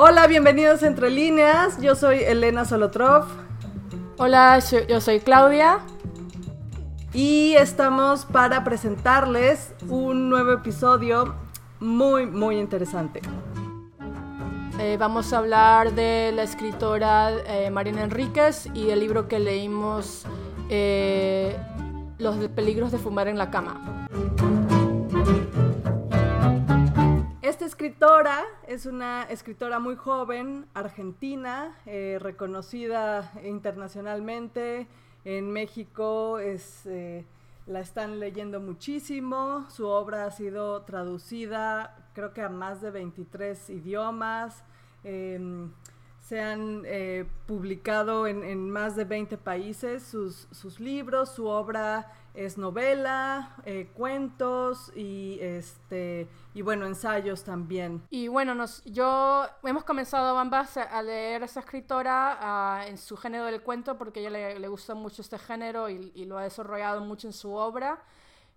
Hola, bienvenidos a Entre Líneas. Yo soy Elena Solotrov. Hola, yo soy Claudia. Y estamos para presentarles un nuevo episodio muy, muy interesante. Eh, vamos a hablar de la escritora eh, Marina Enríquez y el libro que leímos, eh, Los peligros de fumar en la cama. Escritora es una escritora muy joven, argentina, eh, reconocida internacionalmente. En México es, eh, la están leyendo muchísimo. Su obra ha sido traducida creo que a más de 23 idiomas. Em, se han eh, publicado en, más de 20 países sus, sus libros, su obra es novela, eh, cuentos y este y bueno ensayos también. Y bueno, nos, yo hemos comenzado ambas a leer a esa escritora en su género del cuento porque a ella le, le gusta mucho este género y, y, lo ha desarrollado mucho en su obra.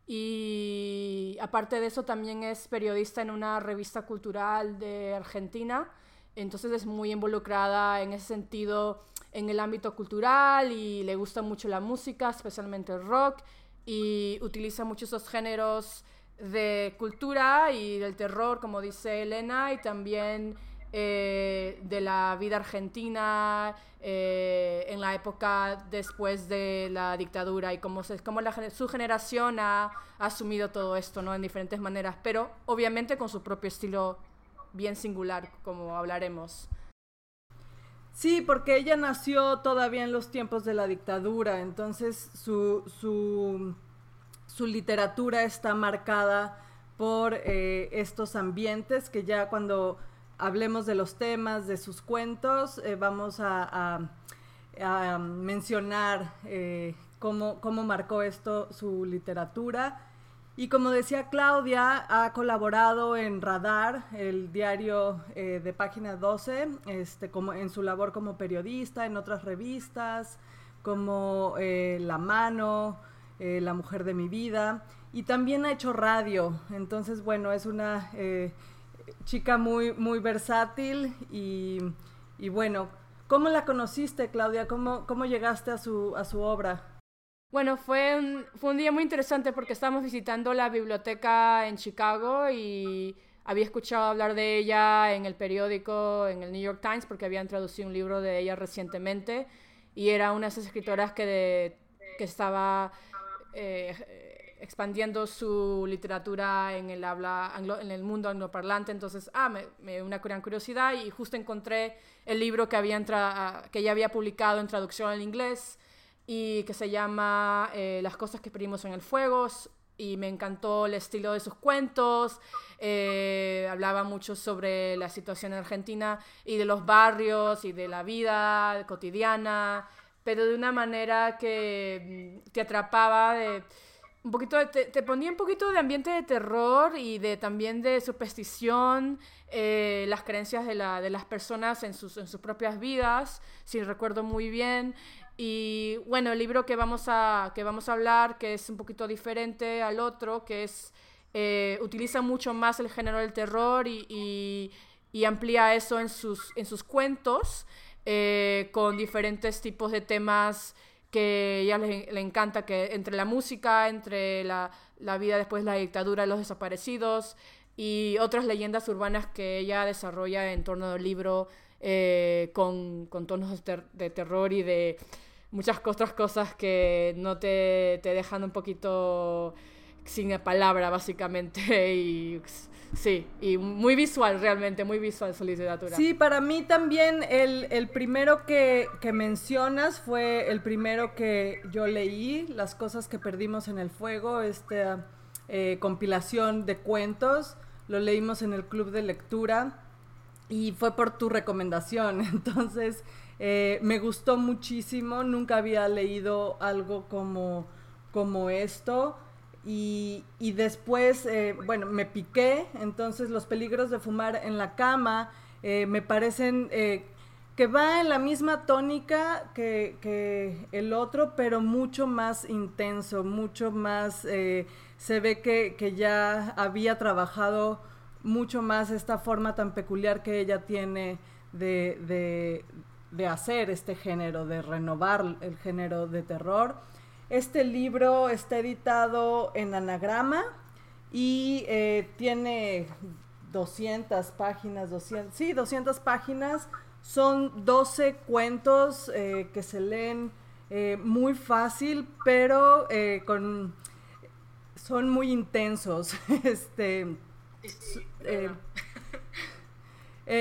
Y aparte de eso también es periodista en una revista cultural de Argentina entonces es muy involucrada en ese sentido en el ámbito cultural y le gusta mucho la música, especialmente el rock, y utiliza muchos esos géneros de cultura y del terror, como dice Elena, y también eh, de la vida argentina eh, en la época después de la dictadura y cómo, se, cómo su generación ha, asumido todo esto ¿no? en diferentes maneras, pero obviamente con su propio estilo bien singular, como hablaremos. Sí, porque ella nació todavía en los tiempos de la dictadura, entonces su, su, su literatura está marcada por eh, estos ambientes que ya cuando hablemos de los temas, de sus cuentos, eh, vamos a, a, mencionar eh, cómo, cómo marcó esto su literatura. Y como decía Claudia, ha colaborado en Radar, el diario eh, de página 12, este, como en su labor como periodista, en otras revistas, como eh, La Mano, eh, La Mujer de mi Vida, y también ha hecho radio. Entonces, bueno, es una chica muy, muy versátil y, y, bueno, ¿cómo la conociste, Claudia? ¿Cómo, cómo llegaste a su, a su obra? Bueno, fue un, fue un día muy interesante porque estábamos visitando la biblioteca en Chicago y había escuchado hablar de ella en el periódico, en el New York Times, porque habían traducido un libro de ella recientemente y era una de esas escritoras que, que estaba eh, expandiendo su literatura en el, habla en el mundo angloparlante. Entonces, ah, me, una gran curiosidad y justo encontré el libro que, había que ella había publicado en traducción al inglés y que se llama eh, Las cosas que pedimos en el fuego y me encantó el estilo de sus cuentos, eh, hablaba mucho sobre la situación en Argentina y de los barrios y de la vida cotidiana, pero de una manera que mm, te atrapaba de un poquito te, ponía un poquito de ambiente de terror y de también de superstición, eh, las creencias de, la, de las personas en sus, en sus propias vidas, si recuerdo muy bien. Y bueno, el libro que vamos a, que vamos a hablar, que es un poquito diferente al otro, que es, eh, utiliza mucho más el género del terror y, y, amplía eso en sus, en sus cuentos, eh, con diferentes tipos de temas que ella le, le, encanta, que entre la música, entre la, la vida después de la dictadura de los desaparecidos y otras leyendas urbanas que ella desarrolla en torno del libro eh, con, con, tonos de terror y de muchas otras cosas que no te, te dejan un poquito sin palabra, básicamente. Y sí, y muy visual, realmente, muy visual su literatura. Sí, para mí también el, el primero que, que, mencionas fue el primero que yo leí, Las cosas que perdimos en el fuego, esta eh, compilación de cuentos. Lo leímos en el club de lectura y fue por tu recomendación. Entonces, eh, me gustó muchísimo, nunca había leído algo como, como esto. Y, después, eh, bueno, me piqué, entonces los peligros de fumar en la cama eh, me parecen que va en la misma tónica que, que, el otro, pero mucho más intenso, mucho más, se ve que, que, ya había trabajado mucho más esta forma tan peculiar que ella tiene de, de, hacer este género, de renovar el género de terror. Este libro está editado en anagrama y eh, tiene 200 páginas, 200, sí, 200 páginas. Son 12 cuentos eh, que se leen eh, muy fácil, pero con, son muy intensos. este,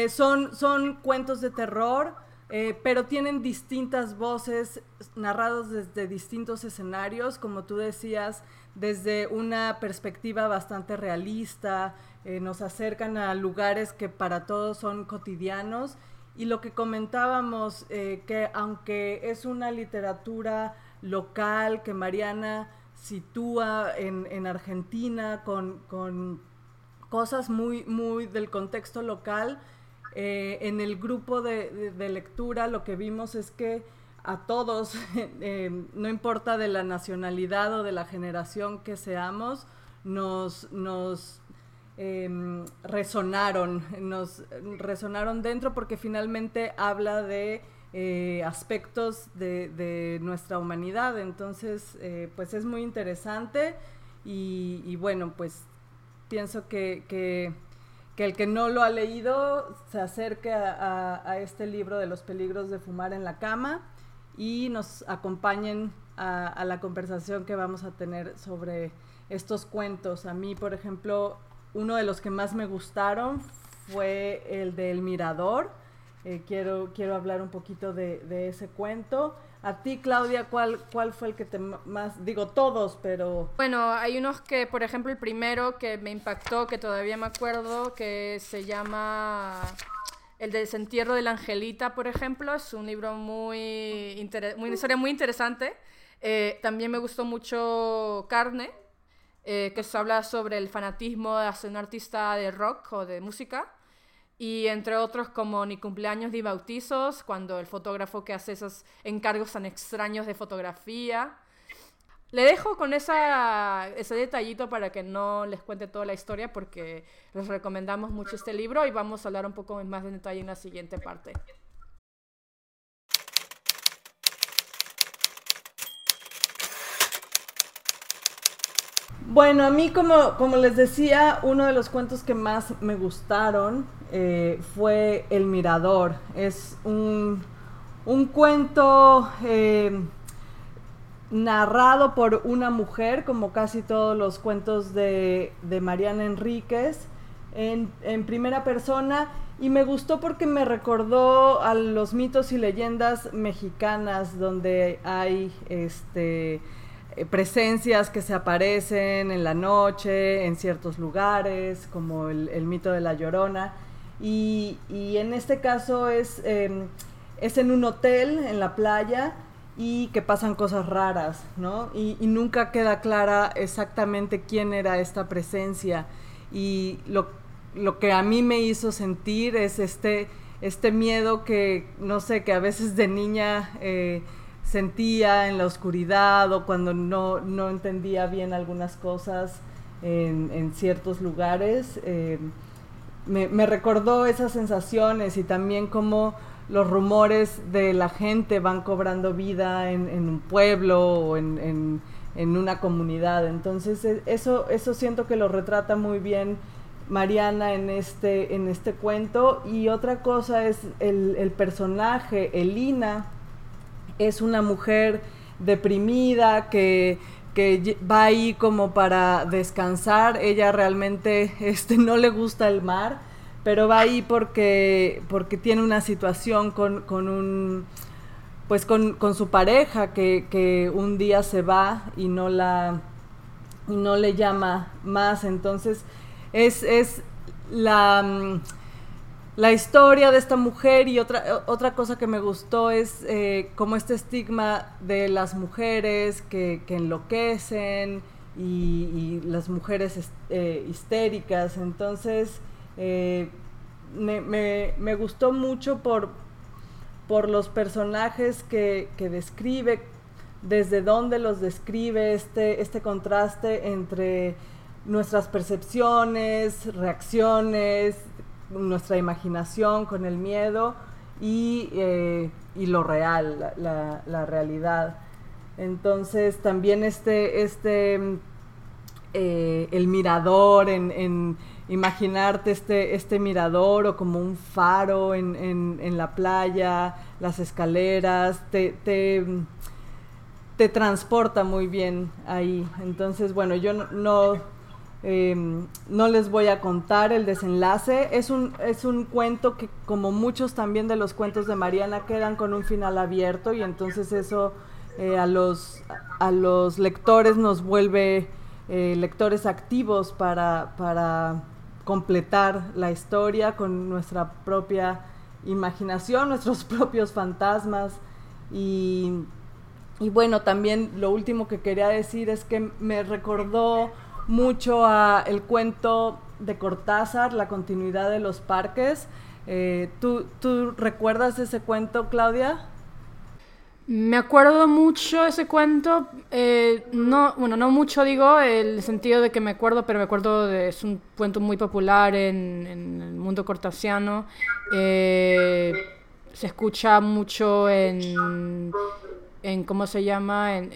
son, son cuentos de terror eh, pero tienen distintas voces narrados desde distintos escenarios, como tú decías, desde una perspectiva bastante realista, eh, nos acercan a lugares que para todos son cotidianos. Y lo que comentábamos, eh, que aunque es una literatura local que Mariana sitúa en, Argentina con, cosas muy del contexto local, eh, en el grupo de, lectura lo que vimos es que a todos, eh, no importa de la nacionalidad o de la generación que seamos, nos, nos em, resonaron, nos resonaron dentro porque finalmente habla de eh, aspectos de, nuestra humanidad. Entonces, pues es muy interesante y, bueno, pues pienso que el que no lo ha leído se acerque a, este libro de los peligros de fumar en la cama y nos acompañen a, la conversación que vamos a tener sobre estos cuentos. A mí, por ejemplo, uno de los que más me gustaron fue el del Mirador. Eh, quiero, quiero hablar un poquito de ese cuento. A ti, Claudia, ¿cuál, ¿cuál fue el que te más, digo todos, pero... Bueno, hay unos que, por ejemplo, el primero que me impactó, que todavía me acuerdo, que se llama El desentierro de la Angelita, por ejemplo, es un libro muy, muy una historia muy interesante. Eh, también me gustó mucho Carne, eh, que se habla sobre el fanatismo de ser un artista de rock o de música y entre otros como Ni cumpleaños ni bautizos, cuando el fotógrafo que hace esos encargos tan extraños de fotografía. Le dejo con esa, ese detallito para que no les cuente toda la historia porque les recomendamos mucho este libro y vamos a hablar un poco más de detalle en la siguiente parte. Bueno, a mí como, como les decía, uno de los cuentos que más me gustaron eh, fue El Mirador. Es un, cuento eh, narrado por una mujer, como casi todos los cuentos de, Mariana Enríquez, en, en, primera persona. Y me gustó porque me recordó a los mitos y leyendas mexicanas, donde hay este eh, presencias que se aparecen en la noche, en ciertos lugares, como el, mito de la llorona. Y, en este caso es, em, es en un hotel, en la playa, y que pasan cosas raras, ¿no? Y, nunca queda clara exactamente quién era esta presencia. Y lo, lo, que a mí me hizo sentir es este, este miedo que, no sé, que a veces de niña... Eh, sentía en la oscuridad o cuando no, no entendía bien algunas cosas en, ciertos lugares. Eh, me, recordó esas sensaciones y también cómo los rumores de la gente van cobrando vida en, un pueblo o en, una comunidad. Entonces e, eso, eso siento que lo retrata muy bien Mariana en este, en este cuento. Y otra cosa es el personaje, Elina, es una mujer deprimida que, va ahí como para descansar. Ella realmente este, no le gusta el mar, pero va ahí porque, porque tiene una situación con, un pues con, su pareja que, un día se va y no la no le llama más. Entonces es, es la mm, la historia de esta mujer y otra, otra cosa que me gustó es eh, como este estigma de las mujeres que, enloquecen y, las mujeres eh, histéricas. Entonces, eh, me, gustó mucho por, por los personajes que, describe, desde dónde los describe este, este contraste entre nuestras percepciones, reacciones, nuestra imaginación con el miedo y, eh, lo real, la, realidad. Entonces también este, este eh, el mirador, en, imaginarte este, este mirador o como un faro en, la playa, las escaleras, te, te, transporta muy bien ahí. Entonces, bueno, yo no, em, no, les voy a contar el desenlace. Es un, es un cuento que, como muchos también de los cuentos de Mariana, quedan con un final abierto y entonces eso eh, a, los, a los lectores nos vuelve eh, lectores activos para, para completar la historia con nuestra propia imaginación, nuestros propios fantasmas y, bueno, también lo último que quería decir es que me recordó mucho a el cuento de Cortázar, La continuidad de los parques. Eh, ¿tú, ¿Tú recuerdas ese cuento, Claudia? Me acuerdo mucho ese cuento, eh, no, bueno, no mucho digo, el sentido de que me acuerdo, pero me acuerdo de, es un cuento muy popular en, el mundo cortasiano, eh, se escucha mucho en, en ¿cómo se llama? En,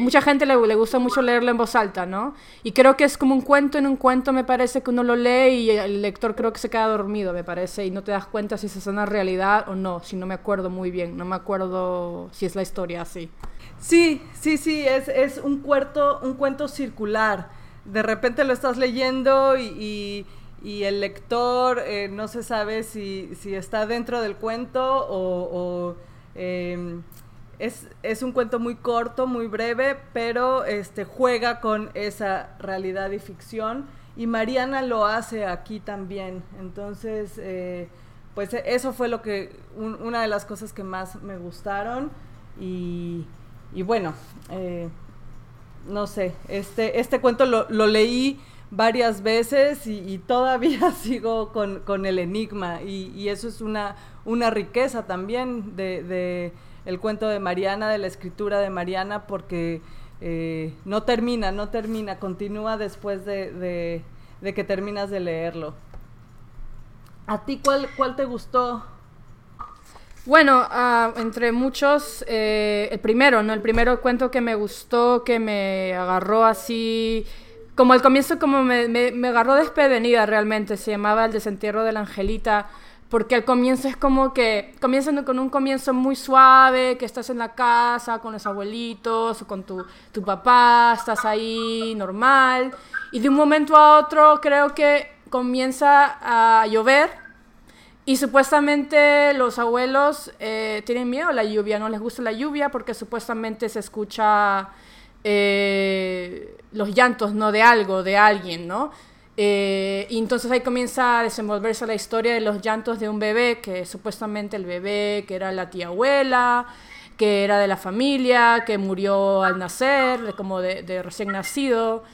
mucha gente le, le, gusta mucho leerlo en voz alta, ¿no? Y creo que es como un cuento en un cuento, me parece que uno lo lee y el lector creo que se queda dormido, me parece, y no te das cuenta si es una realidad o no, si no me acuerdo muy bien, no me acuerdo si es la historia así. Sí, sí, sí, es, es un, cuento, un cuento circular. De repente lo estás leyendo y, y, el lector eh, no se sabe si, si, está dentro del cuento o... Em, es, un cuento muy corto, muy breve, pero este, juega con esa realidad y ficción. Y Mariana lo hace aquí también. Entonces, eh, pues eso fue lo que, una de las cosas que más me gustaron. Y, bueno, eh, no sé, este, este cuento lo, leí varias veces y, todavía sigo con, el enigma. Y, eso es una, una riqueza también de el cuento de Mariana, de la escritura de Mariana, porque eh, no termina, no termina, continúa después de, que terminas de leerlo. ¿A ti cuál, cuál te gustó? Bueno, ah, entre muchos, eh, el primero, ¿no? El primero cuento que me gustó, que me agarró así, como al comienzo, como me, me, me agarró desprevenida realmente, se llamaba El desentierro de la Angelita porque al comienzo es como que comienzan con un comienzo muy suave, que estás en la casa con los abuelitos o con tu, tu papá, estás ahí normal, y de un momento a otro creo que comienza a llover y supuestamente los abuelos eh, tienen miedo a la lluvia, no les gusta la lluvia porque supuestamente se escucha eh, los llantos, ¿no? De algo, de alguien, ¿no? Eh, y entonces ahí comienza a desenvolverse la historia de los llantos de un bebé, que supuestamente el bebé, que era la tía abuela, que era de la familia, que murió al nacer, como de, recién nacido.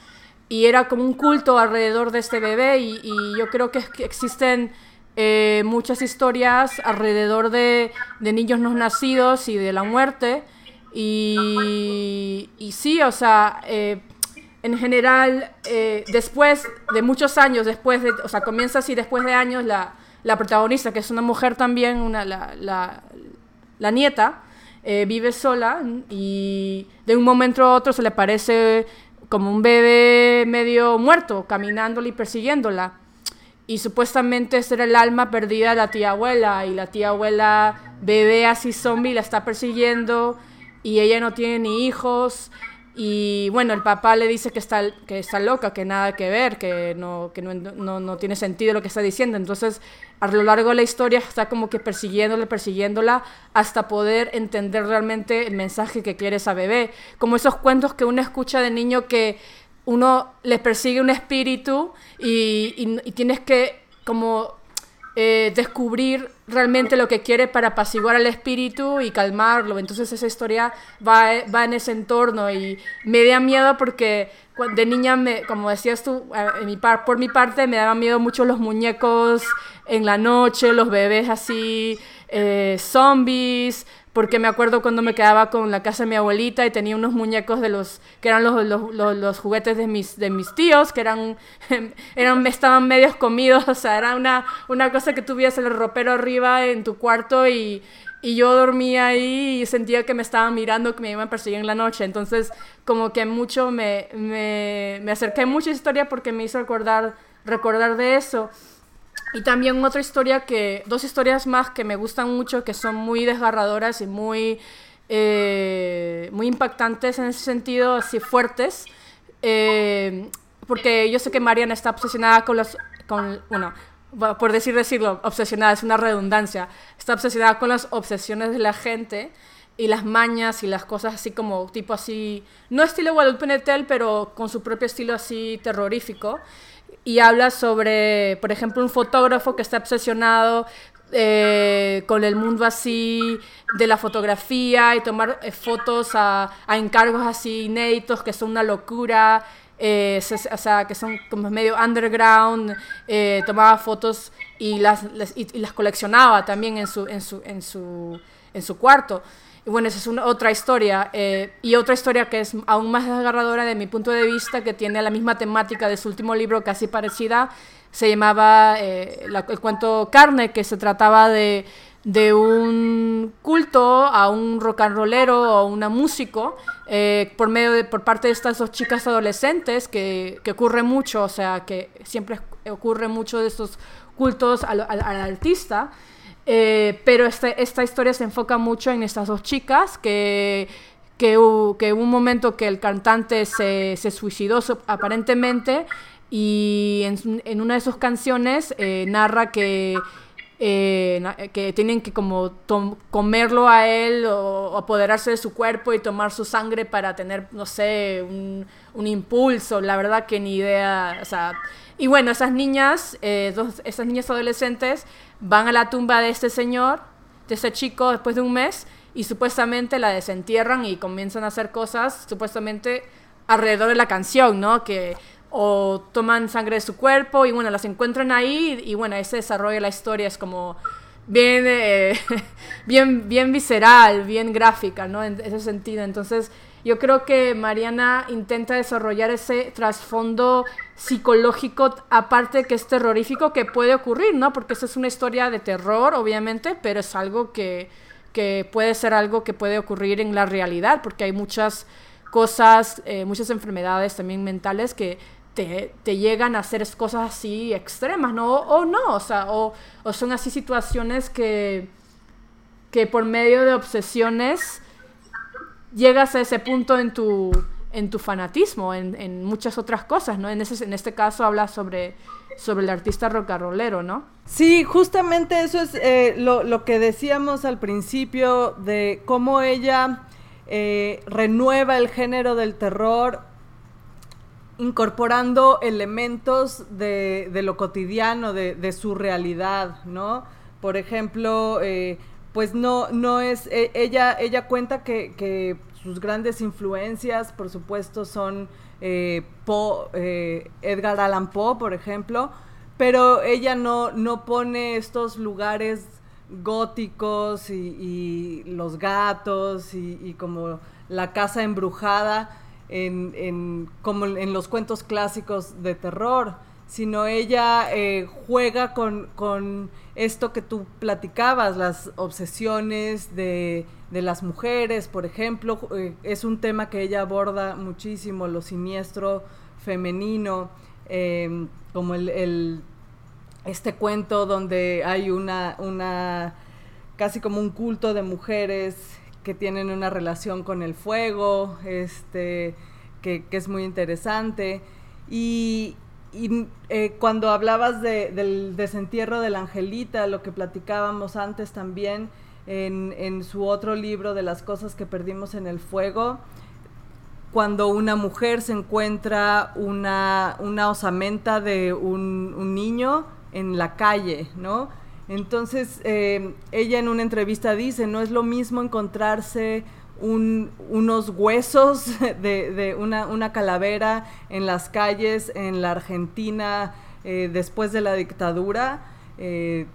Y era como un culto alrededor de este bebé y, yo creo que existen eh, muchas historias alrededor de, niños no nacidos y de la muerte. Y, y sí, o sea, eh, en general, eh, después de muchos años, después de, o sea, comienza así, después de años, la, la protagonista, que es una mujer también, una, la, la, nieta, eh, vive sola y de un momento a otro se le parece como un bebé medio muerto, caminándola y persiguiéndola. Y supuestamente ese era el alma perdida de la tía abuela, y la tía abuela, bebé así zombie, la está persiguiendo, y ella no tiene ni hijos, y bueno, el papá le dice que está, que está loca, que nada que ver, que, no, que no, no, no, tiene sentido lo que está diciendo. Entonces, a lo largo de la historia está como que persiguiéndola, persiguiéndola, hasta poder entender realmente el mensaje que quiere esa bebé. Como esos cuentos que uno escucha de niño que uno le persigue un espíritu y, y, y tienes que como eh, descubrir realmente lo que quiere para apaciguar al espíritu y calmarlo. Entonces esa historia va, va en ese entorno y me da miedo porque de niña, me, como decías tú, mi par, por mi parte me daban miedo mucho los muñecos en la noche, los bebés así, eh, zombies, porque me acuerdo cuando me quedaba con la casa de mi abuelita y tenía unos muñecos de los que eran los, los, juguetes de mis, de mis tíos, que eran, eran, estaban medios comidos, o sea, era una, una cosa que tuviese el ropero arriba en tu cuarto y, y yo dormía ahí y sentía que me estaban mirando, que me iban a perseguir en la noche. Entonces, como que mucho me, me, me acerqué a mucha historia porque me hizo recordar, recordar de eso. Y también otra historia que, dos historias más que me gustan mucho, que son muy desgarradoras y muy, eh, muy impactantes en ese sentido, así fuertes. Eh, porque yo sé que Mariana está obsesionada con las, con, bueno, por decir decirlo, obsesionada, es una redundancia, está obsesionada con las obsesiones de la gente y las mañas y las cosas así como tipo así, no estilo Guadalupe Netel, pero con su propio estilo así terrorífico y habla sobre, por ejemplo, un fotógrafo que está obsesionado eh, con el mundo así de la fotografía y tomar eh, fotos a, encargos así inéditos que son una locura, eh, o sea, que son como medio underground, tomaba fotos y las, y, las coleccionaba también en su, en su, en su, en su cuarto. Bueno, esa es una, otra historia. Eh, y otra historia que es aún más desgarradora de mi punto de vista, que tiene la misma temática de su último libro, casi parecida, se llamaba eh, el cuento Carne, que se trataba de, un culto a un rock and rollero o una músico eh, por medio de, por parte de estas dos chicas adolescentes que, ocurre mucho, o sea, que siempre ocurre mucho de estos cultos al, al artista. Eh, pero este, esta historia se enfoca mucho en estas dos chicas que, que, hubo, un momento que el cantante se, se suicidó aparentemente y en, en, una de sus canciones eh, narra que, eh, que tienen que como comerlo a él o apoderarse de su cuerpo y tomar su sangre para tener, no sé, un, un impulso. La verdad que ni idea, o sea, y bueno, esas niñas, dos, esas niñas adolescentes van a la tumba de este señor, de ese chico, después de un mes, y supuestamente la desentierran y comienzan a hacer cosas, supuestamente alrededor de la canción, ¿no? Que o toman sangre de su cuerpo y bueno, las encuentran ahí y, bueno, ese desarrollo de la historia es como bien, eh, bien, bien visceral, bien gráfica, ¿no? En ese sentido. Entonces, yo creo que Mariana intenta desarrollar ese trasfondo psicológico, aparte que es terrorífico, que puede ocurrir, ¿no? Porque esa es una historia de terror, obviamente, pero es algo que, que puede ser algo que puede ocurrir en la realidad, porque hay muchas cosas, eh, muchas enfermedades también mentales que te, te, llegan a hacer cosas así extremas, ¿no? O, no, o sea, o, o, son así situaciones que, que por medio de obsesiones llegas a ese punto en tu, en tu fanatismo, en, en muchas otras cosas, ¿no? En, ese, en este caso habla sobre, sobre el artista rocarrolero, ¿no? Sí, justamente eso es eh, lo, lo, que decíamos al principio de cómo ella eh, renueva el género del terror incorporando elementos de, lo cotidiano, de, su realidad, ¿no? Por ejemplo, eh, pues no, no es, e, ella, ella cuenta que, sus grandes influencias, por supuesto, son eh, eh, Edgar Allan Poe, por ejemplo, pero ella no, no pone estos lugares góticos y, los gatos y, como la casa embrujada en, en, como en los cuentos clásicos de terror, sino ella eh, juega con, con esto que tú platicabas, las obsesiones de, de las mujeres, por ejemplo, eh, es un tema que ella aborda muchísimo, lo siniestro femenino, eh, como el, este cuento donde hay una, una, casi como un culto de mujeres que tienen una relación con el fuego, este, que, es muy interesante. Y, eh, cuando hablabas de, del desentierro de la Angelita, lo que platicábamos antes también en, su otro libro de las cosas que perdimos en el fuego, cuando una mujer se encuentra una, una osamenta de un niño en la calle, ¿no? Entonces, eh, ella en una entrevista dice, no es lo mismo encontrarse un, unos huesos de, una, calavera en las calles en la Argentina eh, después de la dictadura, eh,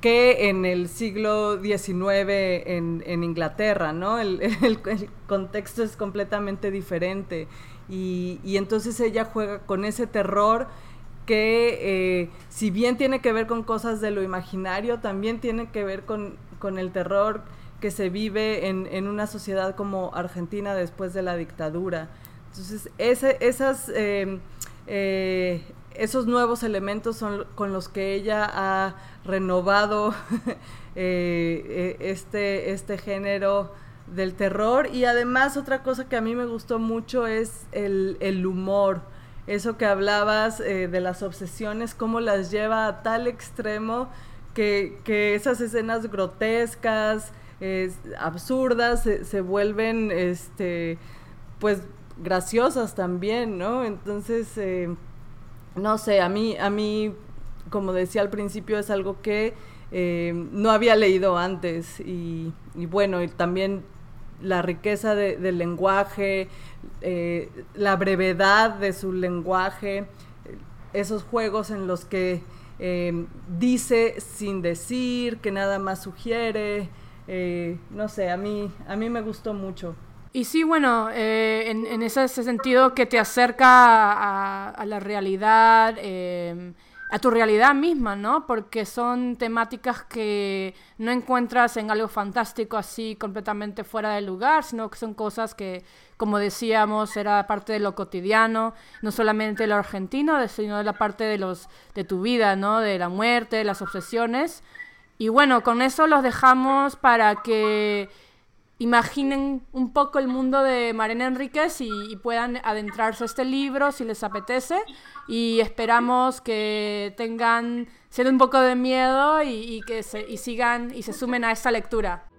que en el siglo XIX en, en Inglaterra, ¿no? El, el, contexto es completamente diferente. Y, y, entonces ella juega con ese terror que eh, si bien tiene que ver con cosas de lo imaginario, también tiene que ver con, con el terror que se vive en, en, una sociedad como Argentina después de la dictadura. Entonces, esas, eh, eh, esos nuevos elementos son con los que ella ha renovado eh, este, este género del terror. Y además otra cosa que a mí me gustó mucho es el, el humor. Eso que hablabas de las obsesiones, cómo las lleva a tal extremo que, que esas escenas grotescas, absurdas, se, se, vuelven, este, pues, graciosas también, ¿no? Entonces, eh, no sé, a mí, a mí, como decía al principio, es algo que eh, no había leído antes y, bueno, y también la riqueza del lenguaje, eh, la brevedad de su lenguaje, esos juegos en los que dice sin decir, que nada más sugiere, no sé, a mí, a mí me gustó mucho. Y sí, bueno, eh, en, ese, sentido que te acerca a, la realidad, eh, a tu realidad misma, ¿no? Porque son temáticas que no encuentras en algo fantástico así completamente fuera del lugar, sino que son cosas que, como decíamos, era parte de lo cotidiano, no solamente lo argentino, sino de la parte de, los, de tu vida, ¿no? De la muerte, de las obsesiones. Y bueno, con eso los dejamos para que imaginen un poco el mundo de Marina Enríquez y, puedan adentrarse a este libro si les apetece y esperamos que tengan, se un poco de miedo y, que se, y sigan y se sumen a esta lectura.